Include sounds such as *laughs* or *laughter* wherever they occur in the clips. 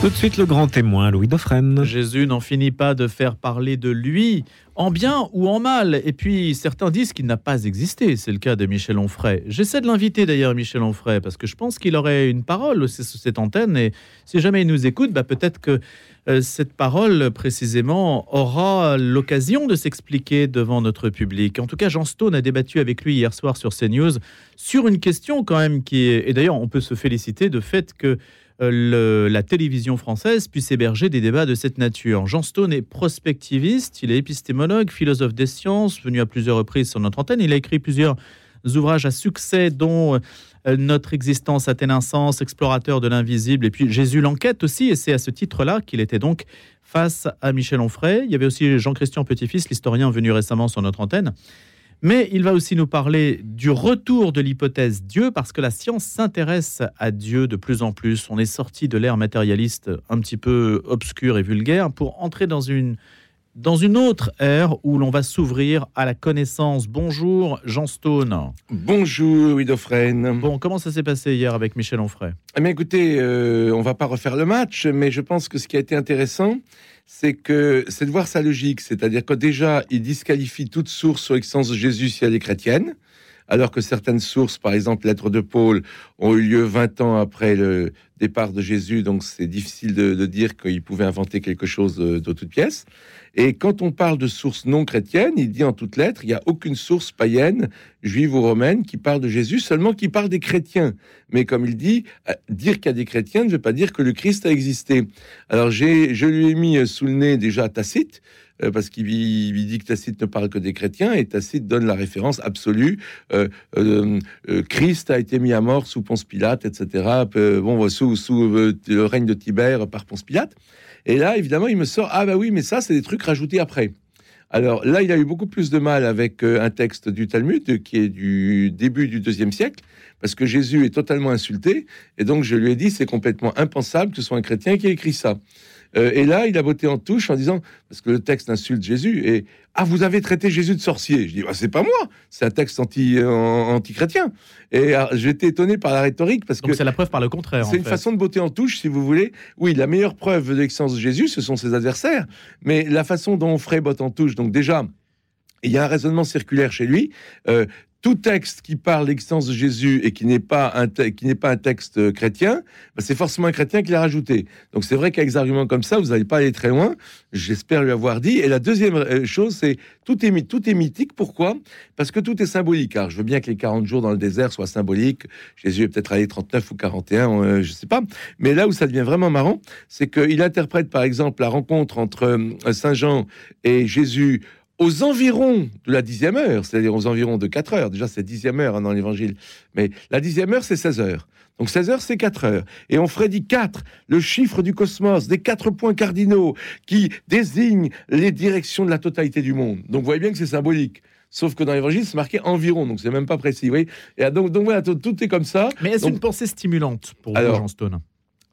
Tout de suite, le grand témoin, Louis Dauphren. Jésus n'en finit pas de faire parler de lui, en bien ou en mal. Et puis, certains disent qu'il n'a pas existé. C'est le cas de Michel Onfray. J'essaie de l'inviter d'ailleurs, Michel Onfray, parce que je pense qu'il aurait une parole aussi sur cette antenne. Et si jamais il nous écoute, bah, peut-être que euh, cette parole, précisément, aura l'occasion de s'expliquer devant notre public. En tout cas, Jean Stone a débattu avec lui hier soir sur CNews sur une question quand même qui est... Et d'ailleurs, on peut se féliciter de fait que euh, la télévision française puisse héberger des débats de cette nature. Jean Stone est prospectiviste, il est épistémologue, philosophe des sciences, venu à plusieurs reprises sur notre antenne. Il a écrit plusieurs ouvrages à succès, dont euh, Notre existence a-t-elle un sens, Explorateur de l'invisible, et puis Jésus l'enquête aussi. Et c'est à ce titre-là qu'il était donc face à Michel Onfray. Il y avait aussi Jean-Christian Petit-Fils, l'historien venu récemment sur notre antenne. Mais il va aussi nous parler du retour de l'hypothèse Dieu, parce que la science s'intéresse à Dieu de plus en plus. On est sorti de l'ère matérialiste un petit peu obscure et vulgaire pour entrer dans une, dans une autre ère où l'on va s'ouvrir à la connaissance. Bonjour Jean Stone. Bonjour Dauphren. Bon, comment ça s'est passé hier avec Michel Onfray? Eh bien écoutez, euh, on va pas refaire le match, mais je pense que ce qui a été intéressant, c'est que c'est de voir sa logique, c'est-à-dire que déjà, il disqualifie toute source sur l'existence de Jésus si elle est chrétienne, alors que certaines sources, par exemple lettres de Paul, ont eu lieu 20 ans après le départ de Jésus, donc c'est difficile de, dire qu'il pouvait inventer quelque chose de, de toute pièce. Et quand on parle de sources non chrétiennes, il dit en toutes lettres, il n'y a aucune source païenne, juive ou romaine, qui parle de Jésus, seulement qui parle des chrétiens. Mais comme il dit, euh, dire qu'il y a des chrétiens ne veut pas dire que le Christ a existé. Alors je lui ai mis sous le nez déjà Tacite, euh, parce qu'il dit que Tacite ne parle que des chrétiens, et Tacite donne la référence absolue. Euh, euh, Christ a été mis à mort sous Ponce Pilate, etc. Bon, sous, sous le règne de Tibère par Ponce Pilate. Et là, évidemment, il me sort Ah, bah oui, mais ça, c'est des trucs rajoutés après. Alors là, il a eu beaucoup plus de mal avec un texte du Talmud qui est du début du deuxième siècle, parce que Jésus est totalement insulté. Et donc, je lui ai dit C'est complètement impensable que ce soit un chrétien qui ait écrit ça. Euh, et là, il a botté en touche en disant, parce que le texte insulte Jésus, et ah, vous avez traité Jésus de sorcier. Je dis, bah, c'est pas moi, c'est un texte anti, euh, anti-chrétien. Et alors, j'étais étonné par la rhétorique parce Donc que c'est la preuve par le contraire. c'est une fait. façon de botter en touche, si vous voulez. Oui, la meilleure preuve de l'existence de Jésus, ce sont ses adversaires. Mais la façon dont Frey botte en touche, donc déjà, il y a un raisonnement circulaire chez lui. Euh, tout texte qui parle l'existence de Jésus et qui n'est pas un qui n'est pas un texte euh, chrétien, bah, c'est forcément un chrétien qui l'a rajouté. Donc c'est vrai qu'avec des arguments comme ça, vous n'allez pas aller très loin. J'espère lui avoir dit. Et la deuxième euh, chose, c'est tout est tout est mythique. Pourquoi? Parce que tout est symbolique. Alors je veux bien que les 40 jours dans le désert soient symboliques. Jésus est peut-être allé 39 ou 41, euh, je sais pas. Mais là où ça devient vraiment marrant, c'est qu'il interprète par exemple la rencontre entre euh, Saint Jean et Jésus aux environs de la dixième heure, c'est-à-dire aux environs de 4 heures. Déjà, c'est dixième heure hein, dans l'évangile. Mais la dixième heure, c'est 16 heures. Donc 16 heures, c'est 4 heures. Et on ferait dit 4, le chiffre du cosmos, des quatre points cardinaux qui désignent les directions de la totalité du monde. Donc vous voyez bien que c'est symbolique. Sauf que dans l'évangile, c'est marqué environ, donc c'est même pas précis. Vous voyez Et donc, donc voilà, tout, tout est comme ça. Mais est-ce Donc- une pensée stimulante pour vous, Jean Stone?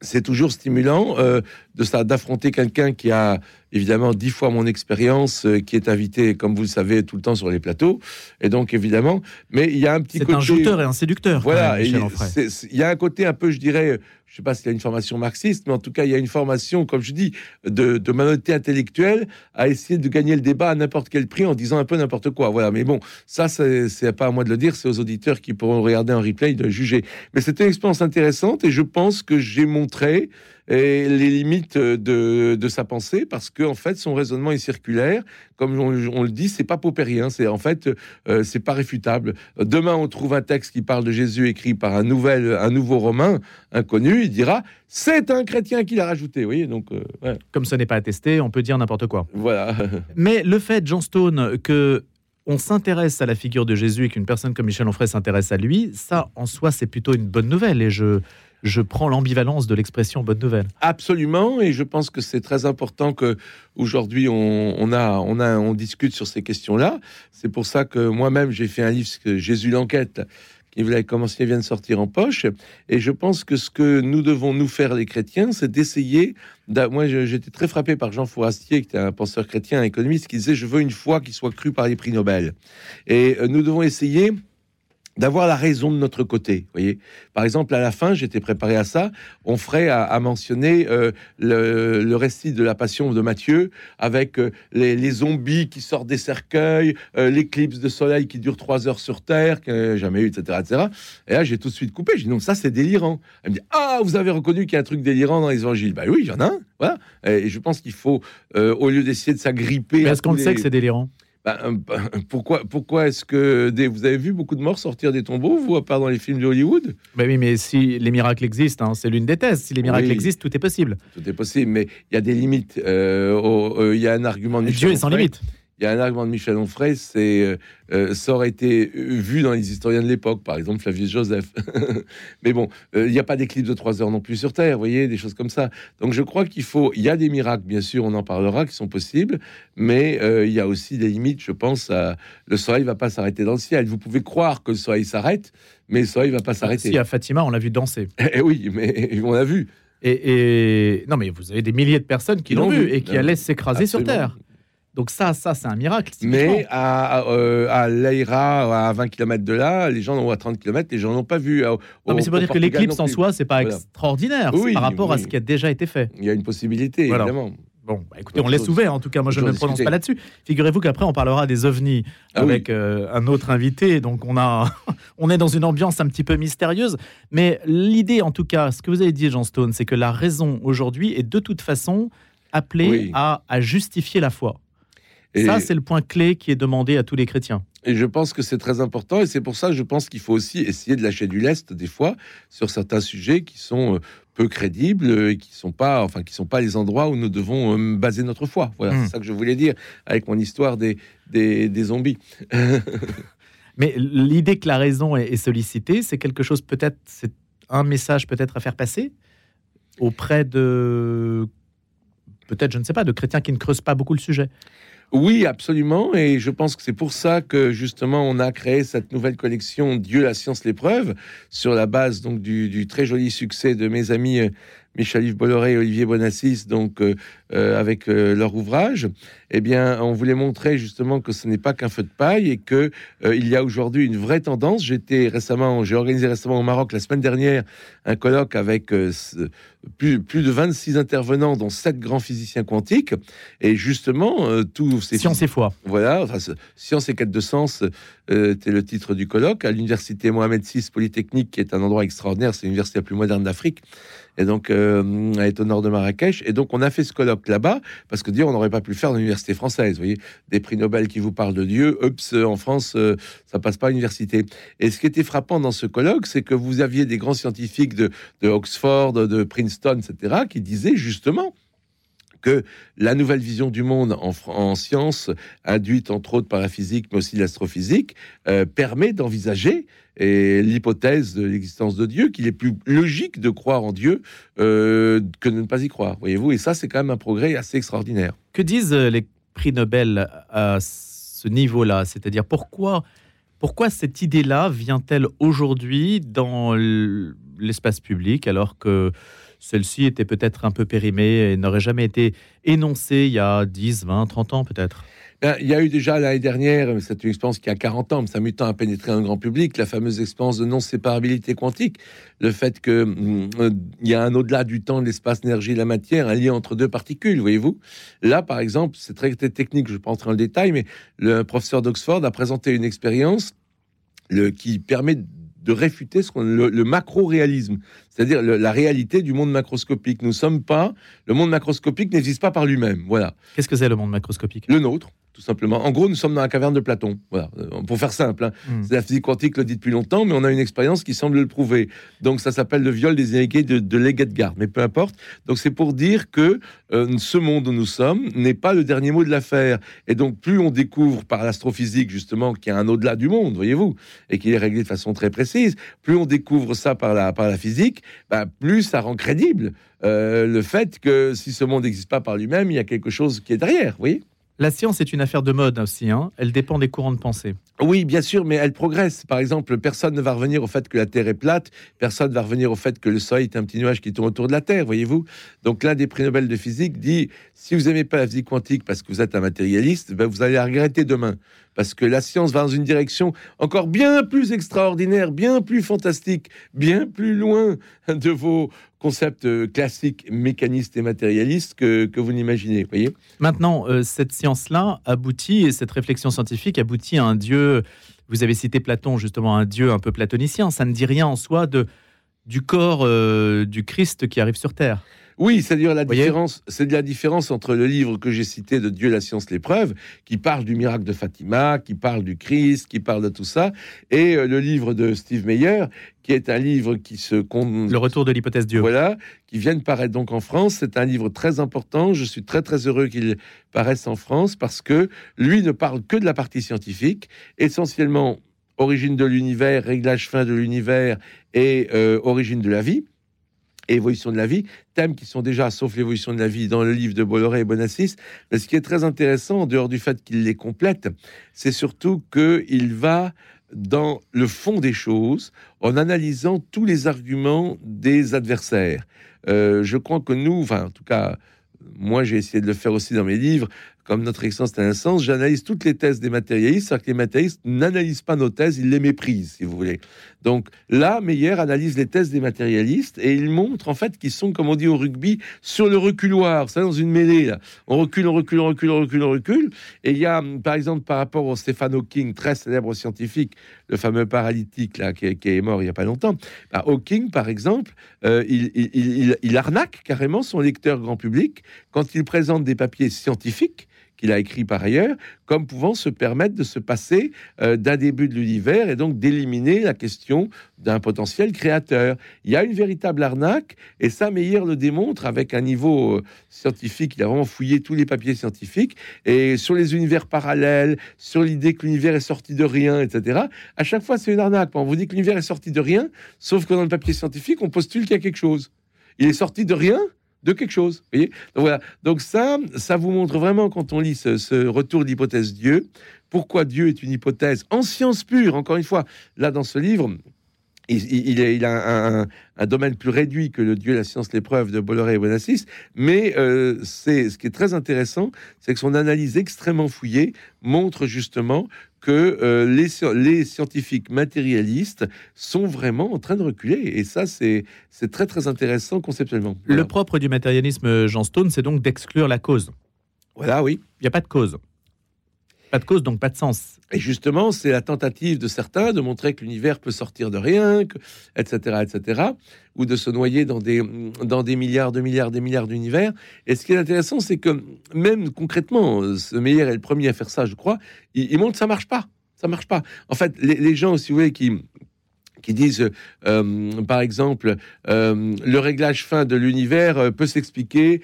c'est toujours stimulant euh, de ça d'affronter quelqu'un qui a évidemment dix fois mon expérience, euh, qui est invité, comme vous le savez, tout le temps sur les plateaux, et donc évidemment, mais il y a un petit C'est côté. un jouteur et un séducteur. Voilà, il y a un côté un peu, je dirais, je sais pas s'il y a une formation marxiste, mais en tout cas, il y a une formation, comme je dis, de, de malhonnêteté intellectuelle à essayer de gagner le débat à n'importe quel prix en disant un peu n'importe quoi. Voilà, mais bon, ça, c'est c'est pas à moi de le dire, c'est aux auditeurs qui pourront regarder en replay de juger. Mais c'était une expérience intéressante et je pense que j'ai montré et les limites de, de sa pensée parce que en fait son raisonnement est circulaire. Comme on, on le dit c'est pas paupérien c'est en fait euh, c'est pas réfutable. Demain on trouve un texte qui parle de Jésus écrit par un nouvel un nouveau romain inconnu il dira c'est un chrétien qui l'a rajouté. Vous voyez donc euh, ouais, Comme ce n'est pas attesté, on peut dire n'importe quoi. voilà. *laughs* Mais le fait, John Stone, que on s'intéresse à la figure de Jésus et qu'une personne comme Michel Onfray s'intéresse à lui, ça, en soi, c'est plutôt une bonne nouvelle. Et je, je prends l'ambivalence de l'expression bonne nouvelle. Absolument, et je pense que c'est très important que aujourd'hui on, a, on a, on discute sur ces questions-là. C'est pour ça que moi-même j'ai fait un livre, Jésus l'enquête, qui vous l'avez commencé vient de sortir en poche. Et je pense que ce que nous devons nous faire les chrétiens, c'est d'essayer. Moi, j'étais très frappé par Jean Fourastier, qui était un penseur chrétien, un économiste, qui disait je veux une foi qui soit crue par les prix Nobel. Et euh, nous devons essayer d'avoir la raison de notre côté. Voyez, par exemple, à la fin, j'étais préparé à ça. On ferait à, mentionner euh, le, récit de la Passion de Matthieu avec euh, les, zombies qui sortent des cercueils, euh, l'éclipse de soleil qui dure trois heures sur Terre, que jamais eu, etc., etc. Et là, j'ai tout de suite coupé. J'ai dit non, ça c'est délirant. Elle me dit ah, vous avez reconnu qu'il y a un truc délirant dans les évangiles. Bah oui, il y en a un. Voilà. Et je pense qu'il faut, au lieu d'essayer de s'agripper. Est-ce qu'on le sait que c'est délirant? Bah, pourquoi, pourquoi est-ce que des, vous avez vu beaucoup de morts sortir des tombeaux, vous, à part dans les films de Hollywood bah Oui, mais si les miracles existent, hein, c'est l'une des thèses. Si les miracles existent, tout est possible. Tout est possible, mais il y a des limites. Euh, euh, il y a un argument Dieu est sans limite il y a un argument de Michel Onfray, c'est euh, euh, ça aurait été vu dans les historiens de l'époque, par exemple Flavius Joseph. *laughs* Mais bon, euh, il n'y a pas d'éclipse de trois heures non plus sur Terre, vous voyez, des choses comme ça. Donc je crois qu'il faut, il y a des miracles, bien sûr, on en parlera, qui sont possibles, mais il y a aussi des limites, je pense. À... Le soleil va pas s'arrêter dans le ciel. Vous pouvez croire que le soleil s'arrête, mais le soleil va pas s'arrêter. Si à Fatima, on l'a vu danser. *laughs* Eh oui, mais on l'a vu. Et, non, mais vous avez des milliers de personnes qui l'ont vu, et qui allaient s'écraser sur Terre. Donc ça, ça c'est un miracle. Mais à, à, euh, à, 20 km de là, les gens, ont à 30 km, les gens n'ont pas vu. non, mais c'est pas dire que l'éclipse en soi, c'est pas extraordinaire par rapport à ce qui a déjà été fait. Il y a une possibilité, évidemment. Bon, bah, écoutez, on laisse ouvert. En tout cas, moi, je ne me prononce pas là-dessus. Figurez-vous qu'après, on parlera des ovnis ah avec euh, un autre invité. Donc, on a, *laughs* on est dans une ambiance un petit peu mystérieuse. Mais l'idée, en tout cas, ce que vous avez dit, Jean Stone, c'est que la raison aujourd'hui est de toute façon appelée à, à justifier la foi ça, c'est le point clé qui est demandé à tous les chrétiens. Et je pense que c'est très important, et c'est pour ça que je pense qu'il faut aussi essayer de lâcher du lest des fois sur certains sujets qui sont euh, peu crédibles et qui sont pas, enfin, qui sont pas les endroits où nous devons euh, baser notre foi. Voilà, c'est hmm. ça que je voulais dire avec mon histoire des, des, zombies. *laughs* Mais l'idée que la raison est, sollicitée, c'est quelque chose peut-être, c'est un message peut-être à faire passer auprès de, peut-être, je ne sais pas, de chrétiens qui ne creusent pas beaucoup le sujet. Oui, absolument. Et je pense que c'est pour ça que justement on a créé cette nouvelle collection Dieu, la science, l'épreuve, sur la base donc du, du, très joli succès de mes amis Michel-Yves Bolloré et Olivier Bonassis, donc euh, euh, avec euh, leur ouvrage, eh bien, on voulait montrer justement que ce n'est pas qu'un feu de paille et que il y a aujourd'hui une vraie tendance. J'étais récemment, j'ai organisé récemment au Maroc la semaine dernière un colloque avec plus, plus de 26 intervenants, dont 7 grands physiciens quantiques, et justement tous ces science et foi. Voilà, enfin, science et quête de sens était le titre du colloque à l'université Mohamed VI Polytechnique, qui est un endroit extraordinaire, c'est l'université la plus moderne d'Afrique et donc euh, est au nord de Marrakech. Et donc on a fait ce colloque là-bas parce que dire on n'aurait pas pu le faire dans l'université française. Vous voyez, des prix Nobel qui vous parlent de Dieu, ups, en France, euh, ça passe pas à l'université. Et ce qui était frappant dans ce colloque, c'est que vous aviez des grands scientifiques de, de Oxford, de Princeton, etc., qui disaient justement que la nouvelle vision du monde en, en sciences, induite entre autres par la physique, mais aussi l'astrophysique, euh, permet d'envisager l'hypothèse de l'existence de Dieu, qu'il est plus logique de croire en Dieu euh, que de ne pas y croire, voyez-vous. Et ça, c'est quand même un progrès assez extraordinaire. Que disent euh, les prix Nobel à ce niveau-là? C'est-à-dire pourquoi, pourquoi cette idée-là vient-elle aujourd'hui dans l'espace public alors que celle-ci était peut-être un peu périmée et n'aurait jamais été énoncée il y a 10, 20, 30 ans peut-être ben, il y a eu déjà l'année dernière, c'est une expérience qui a 40 ans, mais ça a mis temps à pénétrer un grand public, la fameuse expérience de non-séparabilité quantique. Le fait qu'il hum, il y a un au-delà du temps, de l'espace, l'énergie la matière, un lien entre deux particules, voyez-vous. Là, par exemple, c'est très, technique, je ne vais pas entrer dans le détail, mais le professeur d'Oxford a présenté une expérience le, qui permet de réfuter ce qu'on, le, macro-réalisme, c'est-à-dire la réalité du monde macroscopique. Nous sommes pas, le monde macroscopique n'existe pas par lui-même. Voilà. Qu'est-ce que c'est le monde macroscopique? Le nôtre tout simplement. En gros, nous sommes dans la caverne de Platon. Voilà, euh, pour faire simple. Hein. Hmm. La physique quantique le dit depuis longtemps, mais on a une expérience qui semble le prouver. Donc, ça s'appelle le viol des inégalés de, de Leggettgard, mais peu importe. Donc, c'est pour dire que euh, ce monde où nous sommes n'est pas le dernier mot de l'affaire. Et donc, plus on découvre par l'astrophysique, justement, qu'il y a un au-delà du monde, voyez-vous, et qu'il est réglé de façon très précise, plus on découvre ça par la, par la physique, bah, plus ça rend crédible euh, le fait que si ce monde n'existe pas par lui-même, il y a quelque chose qui est derrière, vous voyez La science est une affaire de mode aussi, hein. elle dépend des courants de pensée. Oui, bien sûr, mais elle progresse. Par exemple, personne ne va revenir au fait que la Terre est plate, personne ne va revenir au fait que le Soleil est un petit nuage qui tourne autour de la Terre, voyez-vous. Donc l'un des prix Nobel de physique dit, si vous n'aimez pas la physique quantique parce que vous êtes un matérialiste, ben vous allez la regretter demain. Parce que la science va dans une direction encore bien plus extraordinaire, bien plus fantastique, bien plus loin de vos concepts euh, classiques, mécanistes et matérialistes que, que vous n'imaginez. Voyez? Maintenant, euh, cette science-là aboutit, et cette réflexion scientifique aboutit à un Dieu, vous avez cité Platon, justement, un Dieu un peu platonicien. Ça ne dit rien en soi de, du corps euh, du Christ qui arrive sur Terre. Oui, c'est-à-dire la différence, c'est de la différence entre le livre que j'ai cité de Dieu, la science, l'épreuve, qui parle du miracle de Fatima, qui parle du Christ, qui parle de tout ça, et euh, le livre de Steve Meyer, qui est un livre qui se le retour de l'hypothèse Dieu. Voilà, qui vient de paraître donc en France. C'est un livre très important. Je suis très très heureux qu'il paraisse en France parce que lui ne parle que de la partie scientifique, essentiellement origine de l'univers, réglage fin de l'univers et euh, origine de la vie évolution de la vie, thèmes qui sont déjà, sauf l'évolution de la vie, dans le livre de Bolloré et Bonassis. Mais ce qui est très intéressant, en dehors du fait qu'il les complète, c'est surtout qu'il va dans le fond des choses en analysant tous les arguments des adversaires. Euh, je crois que nous, enfin en tout cas, moi j'ai essayé de le faire aussi dans mes livres, comme notre excellence un sens, j'analyse toutes les thèses des matérialistes, alors que les matérialistes n'analysent pas nos thèses, ils les méprisent, si vous voulez. Donc là, Meyer analyse les thèses des matérialistes et il montre en fait qu'ils sont, comme on dit au rugby, sur le reculoir, ça dans une mêlée. Là. On recule, on recule, on recule, on recule, on recule. Et il y a, par exemple, par rapport au Stephen Hawking, très célèbre scientifique, le fameux paralytique là, qui, est mort il n'y a pas longtemps, bah, Hawking, par exemple, euh, il arnaque carrément son lecteur grand public quand il présente des papiers scientifiques qu'il a écrit par ailleurs, comme pouvant se permettre de se passer euh, d'un début de l'univers et donc d'éliminer la question d'un potentiel créateur. Il y a une véritable arnaque, et ça, Meyer le démontre avec un niveau euh, scientifique. Il a vraiment fouillé tous les papiers scientifiques, et sur les univers parallèles, sur l'idée que l'univers est sorti de rien, etc. À chaque fois, c'est une arnaque. On vous dit que l'univers est sorti de rien, sauf que dans le papier scientifique, on postule qu'il y a quelque chose. Il est sorti de rien, de quelque chose. Voyez? Donc, voilà. Donc ça, ça vous montre vraiment quand on lit ce, retour d'hypothèse Dieu, pourquoi Dieu est une hypothèse en science pure. Encore une fois, là dans ce livre, il, il, a un, domaine plus réduit que le Dieu, la science, l'épreuve de Bolloré et Bonassis, mais euh, c'est ce qui est très intéressant, c'est que son analyse extrêmement fouillée montre justement que euh, les, scientifiques matérialistes sont vraiment en train de reculer. Et ça, c'est très, très intéressant conceptuellement. Le propre du matérialisme, Jean Stone, c'est donc d'exclure la cause. Voilà, oui. Il n'y a pas de cause. Pas de cause, donc pas de sens. Et justement, c'est la tentative de certains de montrer que l'univers peut sortir de rien, etc., etc., ou de se noyer dans des, dans des milliards de milliards, des milliards d'univers. Et ce qui est intéressant, c'est que même concrètement, ce Meyer est le premier à faire ça, je crois, il, montre que ça marche pas. Ça marche pas. En fait, les, gens, si vous qui, qui disent, euh, par exemple, euh, le réglage fin de l'univers euh, peut s'expliquer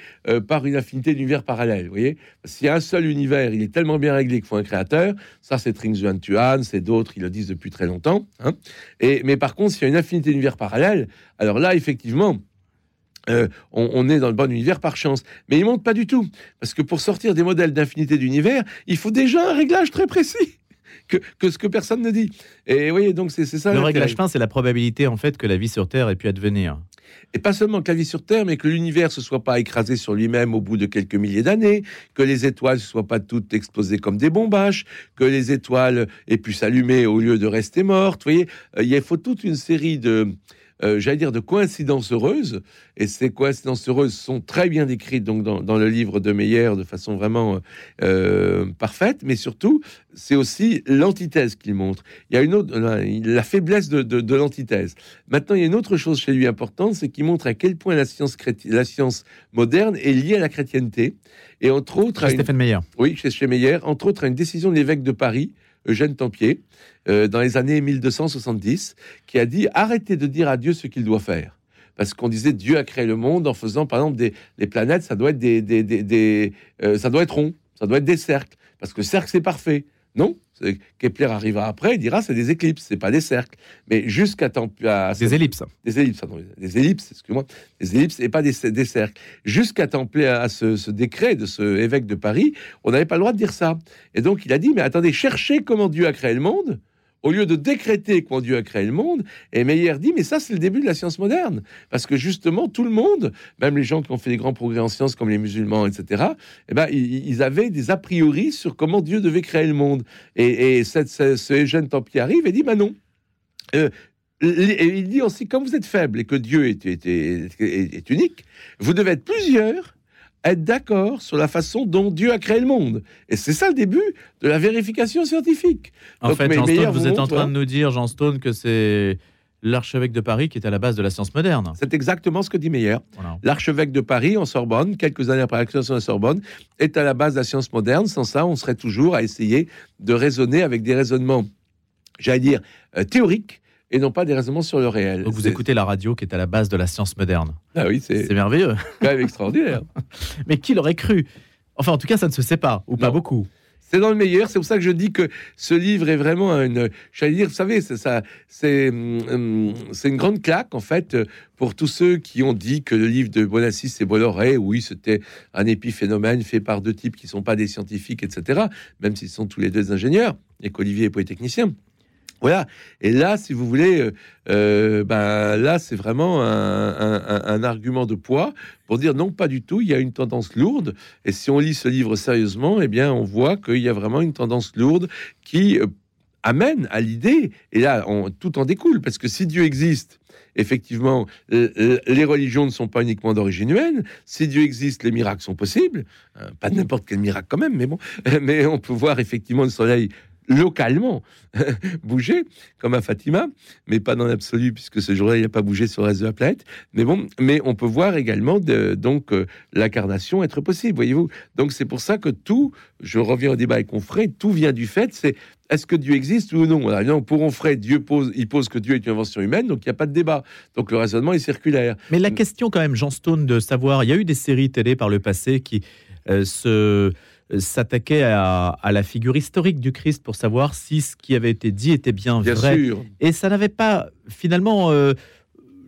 par une affinité d'univers parallèle. Vous voyez, s'il y a un seul univers, il est tellement bien réglé qu'il faut un créateur. Ça, c'est Trinx Tuan, c'est d'autres, ils le disent depuis très longtemps. Hein. Et mais par contre, s'il y a une affinité d'univers parallèle, alors là, effectivement. on, est dans le bon univers par chance. Mais il monte pas du tout. Parce que pour sortir des modèles d'infinité d'univers, il faut déjà un réglage très précis que, ce que personne ne dit. Et oui, donc c'est ça. Le réglage fin, c'est la probabilité en fait que la vie sur Terre ait pu advenir. Et pas seulement que la vie sur Terre, mais que l'univers ne se soit pas écrasé sur lui-même au bout de quelques milliers d'années, que les étoiles ne soient pas toutes explosées comme des bombaches, que les étoiles aient pu s'allumer au lieu de rester mortes. Vous voyez, euh, il faut toute une série de, euh, j'allais dire, de coïncidences heureuses. Et ces coïncidences heureuses sont très bien décrites donc, dans, le livre de Meyer de façon vraiment euh, parfaite. Mais surtout, c'est aussi l'antithèse qu'il montre. Il y a une autre, la faiblesse de, l'antithèse. Maintenant, il y a une autre chose chez lui importante, c'est qu'il montre à quel point la science, la science moderne est liée à la chrétienté. Et entre autres... Chez Stéphane Meyer. Oui, chez, chez Meyer. Entre autres, à une décision de l'évêque de Paris, Eugène Tempier, euh, dans les années 1270, qui a dit arrêtez de dire à Dieu ce qu'il doit faire. Parce qu'on disait Dieu a créé le monde en faisant, par exemple, des planètes, ça doit être des, euh, ça doit être rond, ça doit être des cercles, parce que cercle c'est parfait. Non, Kepler arrivera après, il dira c'est des éclipses, c'est pas des cercles. Mais jusqu'à temps, à des ellipses, des ellipses, pardon, des ellipses, excuse-moi, des ellipses et pas des, des cercles. Jusqu'à templer à ce, ce, décret de ce évêque de Paris, on n'avait pas le droit de dire ça. Et donc il a dit mais attendez, cherchez comment Dieu a créé le monde au lieu de décréter quand Dieu a créé le monde, et Meyer dit, mais ça c'est le début de la science moderne, parce que justement tout le monde, même les gens qui ont fait des grands progrès en sciences comme les musulmans, etc., eh ben, ils, avaient des a priori sur comment Dieu devait créer le monde. Et, et cette, ce, jeune Templier arrive et dit, bah non. Euh, et il dit aussi, comme vous êtes faible et que Dieu est unique, vous devez être plusieurs être d'accord sur la façon dont Dieu a créé le monde. Et c'est ça le début de la vérification scientifique. En fait, Jean Stone, vous êtes en train de nous dire, Jean Stone, que c'est l'archevêque de Paris qui est à la base de la science moderne. C'est exactement ce que dit Meyer. L'archevêque de Paris en Sorbonne, quelques années après la création de la Sorbonne, est à la base de la science moderne. Sans ça, on serait toujours à essayer de raisonner avec des raisonnements, j'allais dire, euh, théoriques, et non pas des raisonnements sur le réel. Donc vous écoutez la radio qui est à la base de la science moderne. Ah oui, c'est merveilleux. Quand même extraordinaire. *laughs* Mais qui l'aurait cru? Enfin, en tout cas, ça ne se sait pas, ou pas beaucoup. C'est dans le meilleur. C'est pour ça que je dis que ce livre est vraiment une. J'allais dire, vous savez, c'est ça, c'est hum, une grande claque en fait pour tous ceux qui ont dit que le livre de Bonassis et Bolloré, oui, c'était un épiphénomène fait par deux types qui sont pas des scientifiques, etc. Même s'ils sont tous les deux ingénieurs et qu'Olivier est polytechnicien. Voilà. Et là, si vous voulez, euh, euh, ben là, c'est vraiment un, argument de poids pour dire non, pas du tout. Il y a une tendance lourde. Et si on lit ce livre sérieusement, eh bien, on voit qu'il y a vraiment une tendance lourde qui euh, amène à l'idée. Et là, on, tout en découle parce que si Dieu existe, effectivement, les religions ne sont pas uniquement d'origine humaine. Si Dieu existe, les miracles sont possibles. pas n'importe quel miracle quand même, mais bon. *laughs* Mais on peut voir effectivement le soleil localement *laughs* bouger, comme à Fatima, mais pas dans l'absolu, puisque ce jour-là, il n'a pas bougé sur le reste de la planète. Mais bon, mais on peut voir également de, donc euh, l'incarnation être possible, voyez-vous. Donc c'est pour ça que tout, je reviens au débat avec Onfray, tout vient du fait, c'est est-ce que Dieu existe ou non? Alors, Pour Onfray, Dieu pose, il pose que Dieu est une invention humaine, donc il n'y a pas de débat. Donc le raisonnement est circulaire. Mais la question quand même, Jean Stone, de savoir, il y a eu des séries télé par le passé qui euh, se s'attaquait à, la figure historique du Christ pour savoir si ce qui avait été dit était bien, vrai. Et ça n'avait pas finalement. Euh,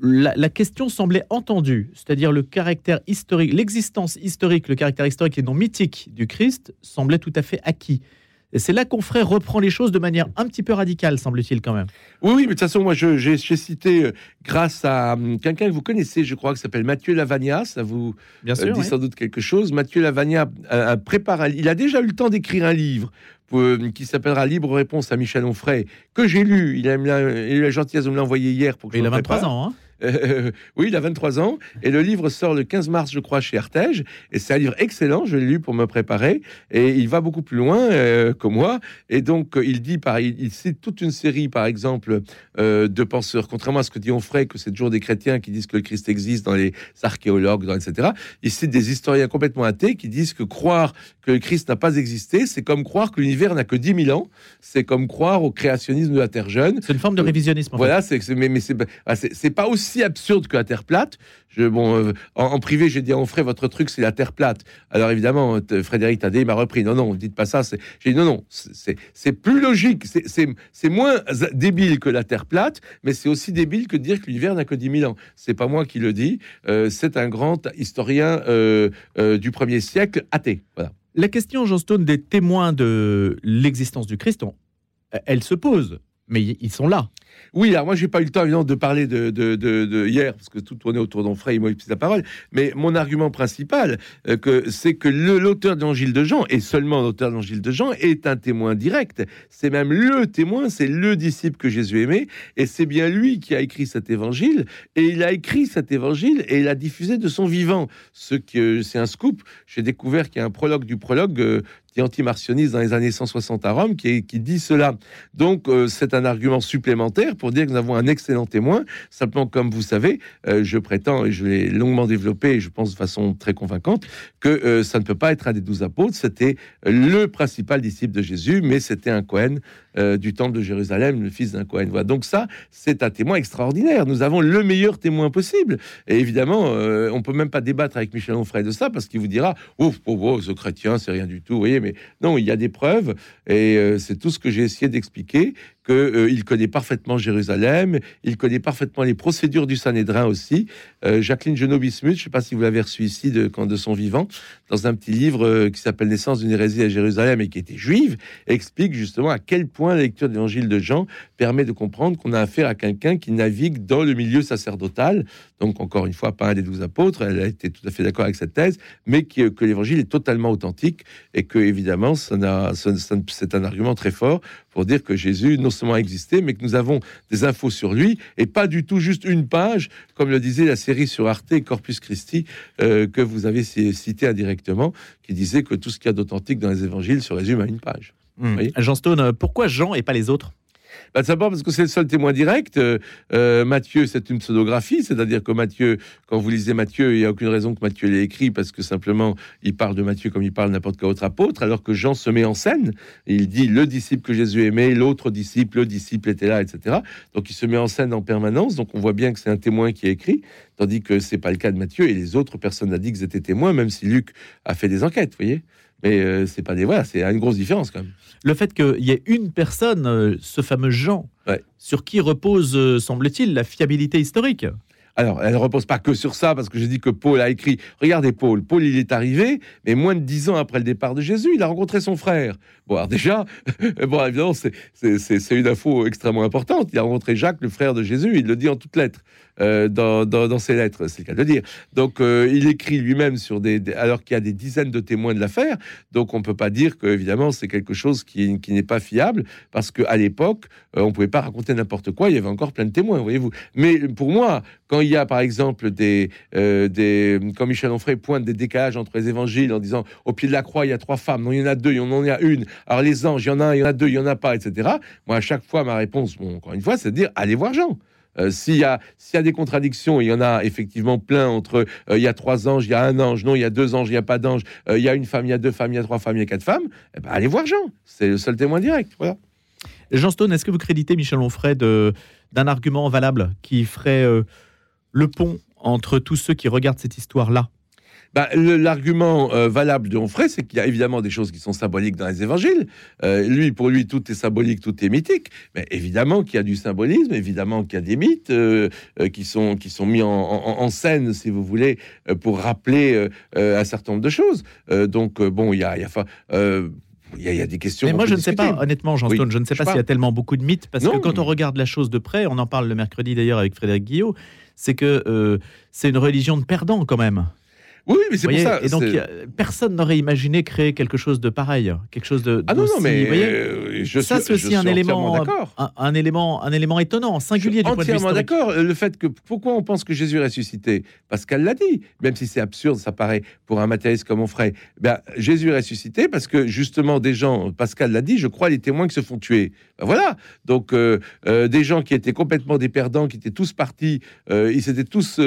la, question semblait entendue, c'est-à-dire le caractère historique, l'existence historique, le caractère historique et non mythique du Christ semblait tout à fait acquis. Et c'est là qu'on ferait reprend les choses de manière un petit peu radicale, semble-t-il quand même. Oui, oui, mais de toute façon, moi, j'ai cité, euh, grâce à hum, quelqu'un que vous connaissez, je crois, qui s'appelle Mathieu Lavagna, ça vous Bien euh, dit sans doute quelque chose. Mathieu Lavagna a, préparé, il a déjà eu le temps d'écrire un livre euh, qui s'appellera Libre réponse à Michel Onfray, que j'ai lu. Il a, eu la gentillesse de me l'envoyer hier pour que il a 23 ans, hein euh, *laughs* oui, il a 23 ans. Et le livre sort le 15 mars, je crois, chez Artege. Et c'est un livre excellent. Je l'ai lu pour me préparer. Et il va beaucoup plus loin euh, que moi. Et donc, euh, il dit, par, il, cite toute une série, par exemple, de penseurs, contrairement à ce que dit Onfray, que c'est toujours des chrétiens qui disent que le Christ existe dans les archéologues, dans, etc. Il cite des historiens complètement athées qui disent que croire que le Christ n'a pas existé, c'est comme croire que l'univers n'a que 10 000 ans. C'est comme croire au créationnisme de la Terre jeune. C'est une forme de révisionnisme. voilà, c'est mais, mais ah, c'est pas aussi absurde que la Terre plate. Je, bon, euh, en, privé, j'ai dit, on ferait votre truc, c'est la Terre plate. Alors évidemment, Frédéric Tadé m'a repris. Non, non, dites pas ça. J'ai dit, non, non, c'est plus logique. C'est moins débile que la Terre plate, mais c'est aussi débile que de dire que l'univers n'a que 10 000 ans. C'est pas moi qui le dis. Euh, c'est un grand historien euh, du premier siècle athée. Voilà. La question, Jean Stone, des témoins de l'existence du Christ, elle se pose, mais ils sont là. Oui, alors moi, j'ai pas eu le temps, évidemment, de parler de, hier, parce que tout tournait autour d'Onfray, il m'a la parole. Mais mon argument principal, euh, c'est que l'auteur de l'Angile de Jean, et seulement l'auteur de l'Angile de Jean, est un témoin direct. C'est même le témoin, c'est le disciple que Jésus aimait, et c'est bien lui qui a écrit cet évangile, et il a écrit cet évangile, et il l'a diffusé de son vivant. Ce que c'est un scoop. J'ai découvert qu'il y a un prologue du prologue euh, qui est dans les années 160 à Rome, qui, qui dit cela. Donc, euh, c'est un argument supplémentaire pour dire que nous avons un excellent témoin. Simplement, comme vous savez, euh, je prétends, et je l'ai longuement développé, et je pense de façon très convaincante, que euh, ça ne peut pas être un des douze apôtres. C'était le principal disciple de Jésus, mais c'était un Cohen euh, du temple de Jérusalem, le fils d'un Cohen. Voilà. Donc ça, c'est un témoin extraordinaire. Nous avons le meilleur témoin possible. Et évidemment, euh, on peut même pas débattre avec Michel Onfray de ça parce qu'il vous dira, ouf, oh, oh, ce chrétien, c'est rien du tout. Vous voyez, mais non, il y a des preuves et euh, c'est tout ce que j'ai essayé d'expliquer qu'il euh, connaît parfaitement Jérusalem, il connaît parfaitement les procédures du Sanhédrin aussi. Euh, Jacqueline Genot-Bismuth, je ne sais pas si vous l'avez reçu ici de, quand de son vivant, dans un petit livre euh, qui s'appelle Naissance d'une hérésie à Jérusalem et qui était juive, explique justement à quel point la lecture de l'évangile de Jean permet de comprendre qu'on a affaire à quelqu'un qui navigue dans le milieu sacerdotal. Donc, encore une fois, pas un des douze apôtres, elle a été tout à fait d'accord avec cette thèse, mais qui, que l'évangile est totalement authentique et que, évidemment, c'est un argument très fort pour dire que Jésus non seulement a existé, mais que nous avons des infos sur lui et pas du tout juste une page, comme le disait la série sur Arte Corpus Christi euh, que vous avez cité indirectement, qui disait que tout ce qu'il y a d'authentique dans les évangiles se résume à une page. Hmm. Jean Stone, pourquoi Jean et pas les autres? Bah, D'abord parce que c'est le seul témoin direct. Euh, euh, Matthieu, c'est une pseudographie, c'est-à-dire que Matthieu, quand vous lisez Matthieu, il n'y a aucune raison que Matthieu l'ait écrit parce que simplement il parle de Matthieu comme il parle n'importe quel autre apôtre, alors que Jean se met en scène. il dit le disciple que Jésus aimait, l'autre disciple, le disciple était là, etc. Donc il se met en scène en permanence. Donc on voit bien que c'est un témoin qui a écrit, tandis que c'est pas le cas de Matthieu et les autres personnes n'ont dit qu'ils étaient témoins, même si Luc a fait des enquêtes, vous voyez. Mais euh, c'est pas des voilà, c'est une grosse différence quand même. Le fait qu'il y ait une personne, euh, ce fameux Jean, sur qui repose, euh, semble-t-il, la fiabilité historique. Alors, elle ne repose pas que sur ça, parce que je dis que Paul a écrit. Regardez Paul. Paul, il est arrivé, mais moins de dix ans après le départ de Jésus, il a rencontré son frère. Bon, alors déjà, *laughs* bon, évidemment, c'est une info extrêmement importante. Il a rencontré Jacques, le frère de Jésus. Il le dit en toutes lettres. Euh, dans, ses lettres, c'est le cas de dire. Donc, euh, il écrit lui-même sur des, alors qu'il y a des dizaines de témoins de l'affaire. Donc, on peut pas dire que évidemment c'est quelque chose qui, n'est pas fiable, parce qu'à l'époque, euh, on pouvait pas raconter n'importe quoi. Il y avait encore plein de témoins, voyez-vous. Mais pour moi, quand il y a par exemple des, des quand Michel Onfray pointe des décalages entre les évangiles en disant au pied de la croix il y a trois femmes, non il y en a deux, il y en a une. Alors les anges, il y en a un, il y en a deux, il y en a pas, etc. Moi, à chaque fois, ma réponse, encore une fois, c'est de dire allez voir Jean. Euh, s'il y, a, y a des contradictions, il y en a effectivement plein entre euh, il y a trois anges, il y a un ange, non, il y a deux anges, il n'y a pas d'ange, euh, il y a une femme, il y a deux femmes, il y a trois femmes, il y a quatre femmes, eh ben, allez voir Jean. C'est le seul témoin direct. Voilà. Jean Stone, est-ce que vous créditez Michel Onfray d'un argument valable qui ferait le pont entre tous ceux qui regardent cette histoire-là? Bah, L'argument euh, valable de Onfray, c'est qu'il y a évidemment des choses qui sont symboliques dans les évangiles. Euh, lui, pour lui, tout est symbolique, tout est mythique. Mais évidemment qu'il y a du symbolisme, évidemment qu'il y a des mythes euh, qui, sont, qui sont mis en, scène, si vous voulez, pour rappeler un certain nombre de choses. donc, bon, il y a, y, a, y a, des questions. Mais moi, je ne sais pas, honnêtement, Jean Stone, je ne sais pas s'il y a tellement beaucoup de mythes, parce que quand on regarde la chose de près, on en parle le mercredi d'ailleurs avec Frédéric Guillot, c'est que c'est une religion de perdants quand même. Oui, mais c'est pour ça. Et donc, personne n'aurait imaginé créer quelque chose de pareil, quelque chose de. Ah non, non, mais euh, je ça, c'est aussi un élément, un, un, élément, un élément étonnant, singulier du point de vue Entièrement d'accord. Le fait que pourquoi on pense que Jésus est ressuscité? Parce qu'elle l'a dit, même si c'est absurde, ça paraît pour un matérialiste comme on ferait. Ben, Jésus est ressuscité parce que justement des gens, Pascal l'a dit, je crois les témoins qui se font tuer. Voilà. Donc euh, euh, des gens qui étaient complètement des perdants, qui étaient tous partis, ils étaient tous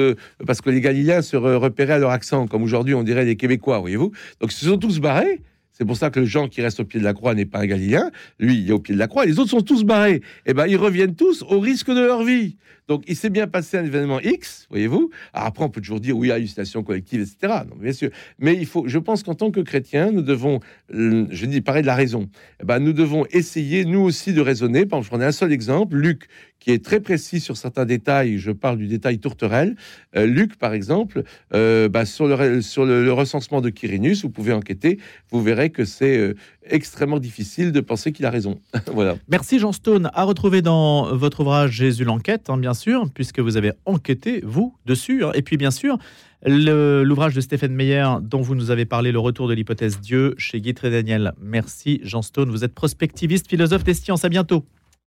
parce que les Galiléens se repéraient à leur accent comme aujourd'hui on dirait les Québécois, voyez-vous. Donc ils se sont tous barrés. C'est pour ça que le Jean qui reste au pied de la croix n'est pas un Galiléen. Lui, il est au pied de la croix. Les autres sont tous barrés. Et eh ben, ils reviennent tous au risque de leur vie. Donc, il s'est bien passé un événement X, voyez-vous. après, on peut toujours dire oui, hallucination collective, etc. Non, bien sûr. Mais il faut, je pense qu'en tant que chrétiens, nous devons, euh, je dis, parler de la raison. Eh ben, nous devons essayer, nous aussi, de raisonner. Par exemple, je prends un seul exemple. Luc, qui est très précis sur certains détails. Je parle du détail tourterelle. Euh, Luc, par exemple, euh, bah, sur, le, recensement de Quirinus, vous pouvez enquêter. Vous verrez que c'est extrêmement difficile de penser qu'il a raison. *laughs* voilà. Merci Jean Stone. À retrouver dans votre ouvrage Jésus l'enquête, hein, bien sûr, puisque vous avez enquêté, vous, dessus. Hein. Et puis, bien sûr, l'ouvrage de Stéphane Meyer, dont vous nous avez parlé, Le retour de l'hypothèse Dieu, chez Guy Daniel. Merci Jean Stone. Vous êtes prospectiviste, philosophe des sciences. À bientôt.